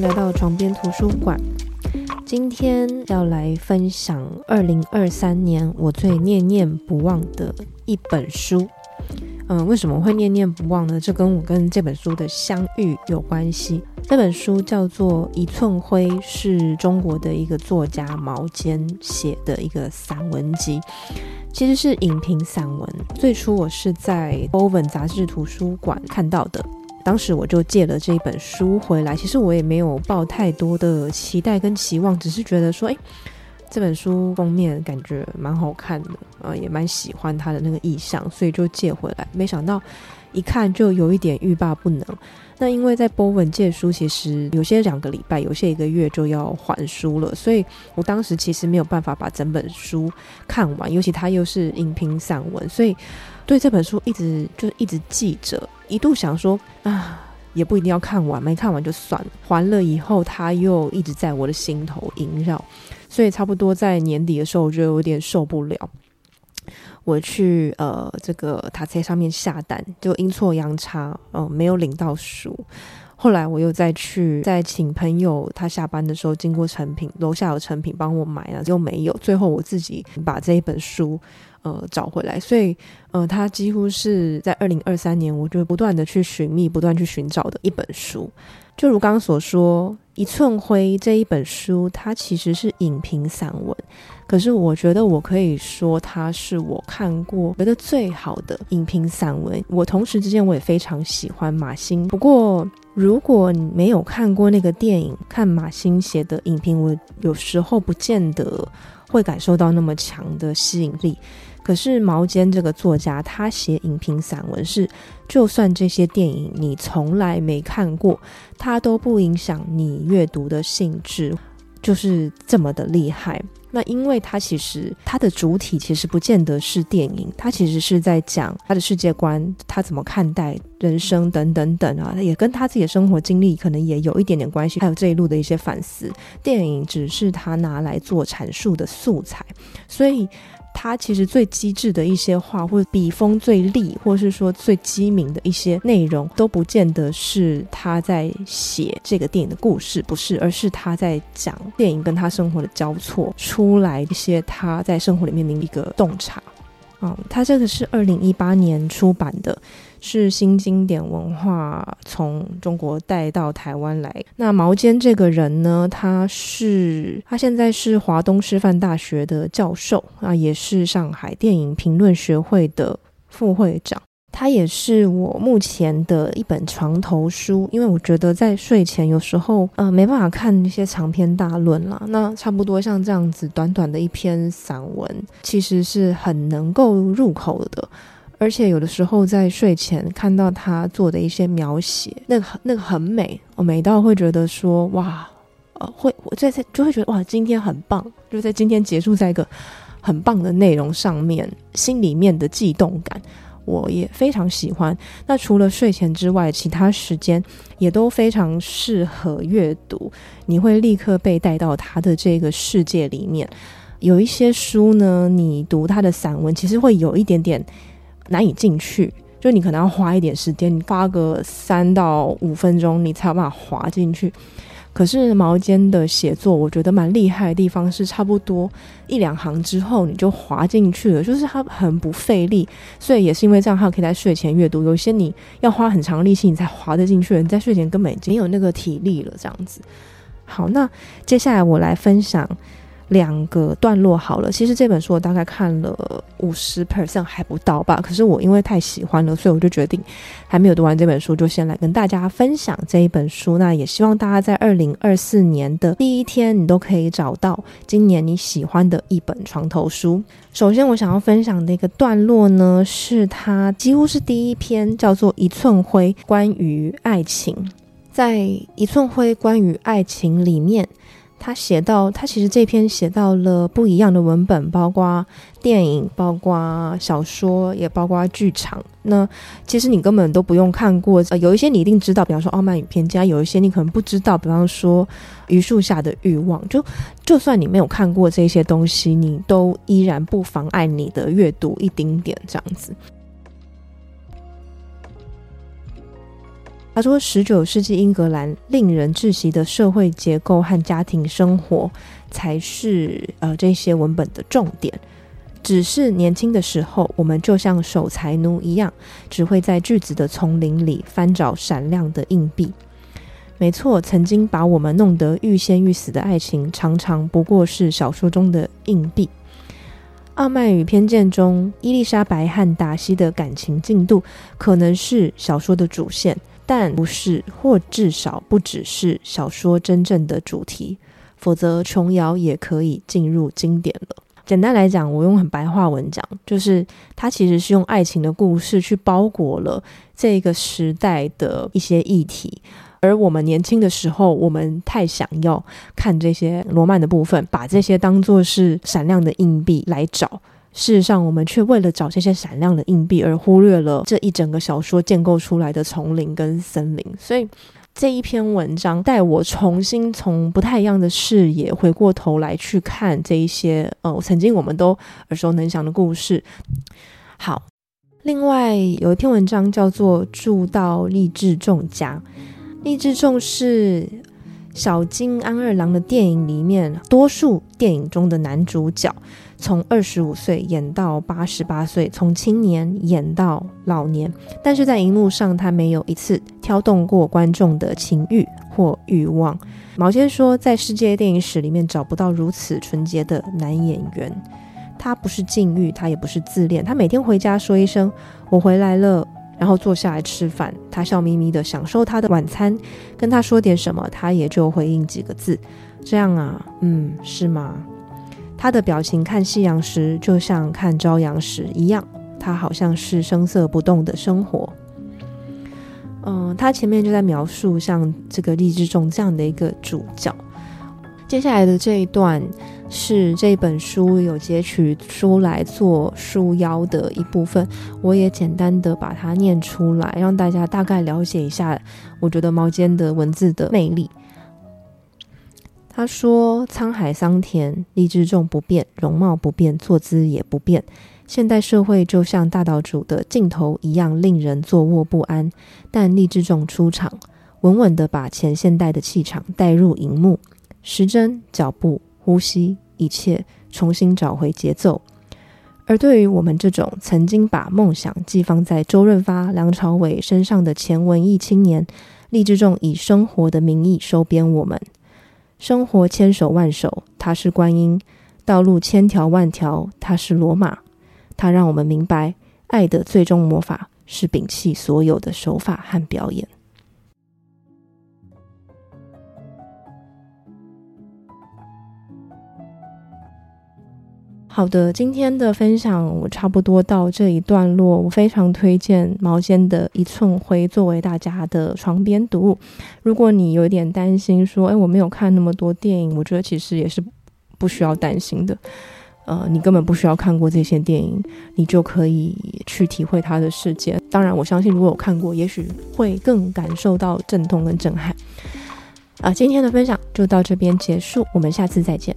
来到床边图书馆。今天要来分享二零二三年我最念念不忘的一本书。嗯，为什么会念念不忘呢？这跟我跟这本书的相遇有关系。这本书叫做《一寸灰》，是中国的一个作家毛尖写的一个散文集，其实是影评散文。最初我是在《欧文》杂志图书馆看到的。当时我就借了这一本书回来，其实我也没有抱太多的期待跟期望，只是觉得说，哎，这本书封面感觉蛮好看的，啊，也蛮喜欢它的那个意象，所以就借回来。没想到一看就有一点欲罢不能。那因为在波文借书，其实有些两个礼拜，有些一个月就要还书了，所以我当时其实没有办法把整本书看完，尤其它又是影评散文，所以。对这本书一直就一直记着，一度想说啊，也不一定要看完，没看完就算了。还了以后，他又一直在我的心头萦绕，所以差不多在年底的时候，我就有点受不了。我去呃这个塔车上面下单，就阴错阳差，嗯，没有领到书。后来我又再去再请朋友，他下班的时候经过成品楼下有成品帮我买了，又没有。最后我自己把这一本书。呃，找回来，所以呃，它几乎是在二零二三年，我就不断的去寻觅、不断去寻找的一本书。就如刚刚所说，《一寸灰》这一本书，它其实是影评散文，可是我觉得我可以说，它是我看过觉得最好的影评散文。我同时之间，我也非常喜欢马欣。不过，如果你没有看过那个电影，看马欣写的影评，我有时候不见得会感受到那么强的吸引力。可是毛尖这个作家，他写影评散文是，就算这些电影你从来没看过，他都不影响你阅读的兴致，就是这么的厉害。那因为它其实它的主体其实不见得是电影，它其实是在讲他的世界观，他怎么看待人生等等等啊，也跟他自己的生活经历可能也有一点点关系，还有这一路的一些反思。电影只是他拿来做阐述的素材，所以。他其实最机智的一些话，或者笔锋最利，或是说最机敏的一些内容，都不见得是他在写这个电影的故事，不是，而是他在讲电影跟他生活的交错出来一些他在生活里面的一个洞察。嗯，他这个是二零一八年出版的。是新经典文化从中国带到台湾来。那毛尖这个人呢，他是他现在是华东师范大学的教授啊，也是上海电影评论学会的副会长。他也是我目前的一本床头书，因为我觉得在睡前有时候呃没办法看那些长篇大论啦。那差不多像这样子短短的一篇散文，其实是很能够入口的。而且有的时候在睡前看到他做的一些描写，那个那个很美，我美到会觉得说哇，呃，会我在在就会觉得哇，今天很棒，就在今天结束在一个很棒的内容上面，心里面的悸动感，我也非常喜欢。那除了睡前之外，其他时间也都非常适合阅读，你会立刻被带到他的这个世界里面。有一些书呢，你读他的散文，其实会有一点点。难以进去，就你可能要花一点时间，你花个三到五分钟，你才有办法滑进去。可是毛尖的写作，我觉得蛮厉害的地方是，差不多一两行之后你就滑进去了，就是它很不费力。所以也是因为这样，它可以在睡前阅读。有些你要花很长力气你才滑得进去，你在睡前根本已经有那个体力了。这样子，好，那接下来我来分享。两个段落好了，其实这本书我大概看了五十 percent 还不到吧。可是我因为太喜欢了，所以我就决定还没有读完这本书，就先来跟大家分享这一本书。那也希望大家在二零二四年的第一天，你都可以找到今年你喜欢的一本床头书。首先，我想要分享的一个段落呢，是它几乎是第一篇，叫做《一寸灰》，关于爱情。在《一寸灰》关于爱情里面。他写到，他其实这篇写到了不一样的文本，包括电影，包括小说，也包括剧场。那其实你根本都不用看过，有一些你一定知道，比方说《傲慢与偏见》，有一些你可能不知道，比方说《榆树下的欲望》。就就算你没有看过这些东西，你都依然不妨碍你的阅读一丁点这样子。他说，十九世纪英格兰令人窒息的社会结构和家庭生活才是呃这些文本的重点。只是年轻的时候，我们就像守财奴一样，只会在句子的丛林里翻找闪亮的硬币。没错，曾经把我们弄得欲仙欲死的爱情，常常不过是小说中的硬币。《傲慢与偏见》中，伊丽莎白和达西的感情进度可能是小说的主线，但不是，或至少不只是小说真正的主题。否则，琼瑶也可以进入经典了。简单来讲，我用很白话文讲，就是它其实是用爱情的故事去包裹了这个时代的一些议题。而我们年轻的时候，我们太想要看这些罗曼的部分，把这些当做是闪亮的硬币来找。事实上，我们却为了找这些闪亮的硬币，而忽略了这一整个小说建构出来的丛林跟森林。所以这一篇文章带我重新从不太一样的视野回过头来去看这一些呃，曾经我们都耳熟能详的故事。好，另外有一篇文章叫做《住到励志众家》。励志众是小金安二郎的电影里面，多数电影中的男主角，从二十五岁演到八十八岁，从青年演到老年，但是在荧幕上他没有一次挑动过观众的情欲或欲望。毛先说，在世界电影史里面找不到如此纯洁的男演员。他不是禁欲，他也不是自恋，他每天回家说一声“我回来了”。然后坐下来吃饭，他笑眯眯的享受他的晚餐，跟他说点什么，他也就回应几个字，这样啊，嗯，是吗？他的表情看夕阳时就像看朝阳时一样，他好像是声色不动的生活。嗯，他前面就在描述像这个励志中这样的一个主角，接下来的这一段。是这本书有截取出来做书腰的一部分，我也简单的把它念出来，让大家大概了解一下。我觉得毛尖的文字的魅力。他说：“沧海桑田，励志重不变，容貌不变，坐姿也不变。现代社会就像大岛主的镜头一样，令人坐卧不安。但励志重出场，稳稳的把前现代的气场带入荧幕，时针脚步。”呼吸，一切重新找回节奏。而对于我们这种曾经把梦想寄放在周润发、梁朝伟身上的前文艺青年，励志仲以生活的名义收编我们。生活千手万手，它是观音；道路千条万条，它是罗马。它让我们明白，爱的最终魔法是摒弃所有的手法和表演。好的，今天的分享我差不多到这一段落。我非常推荐毛尖的《一寸灰》作为大家的床边读物。如果你有点担心说，哎，我没有看那么多电影，我觉得其实也是不需要担心的。呃，你根本不需要看过这些电影，你就可以去体会他的世界。当然，我相信如果有看过，也许会更感受到震动跟震撼。啊，今天的分享就到这边结束，我们下次再见。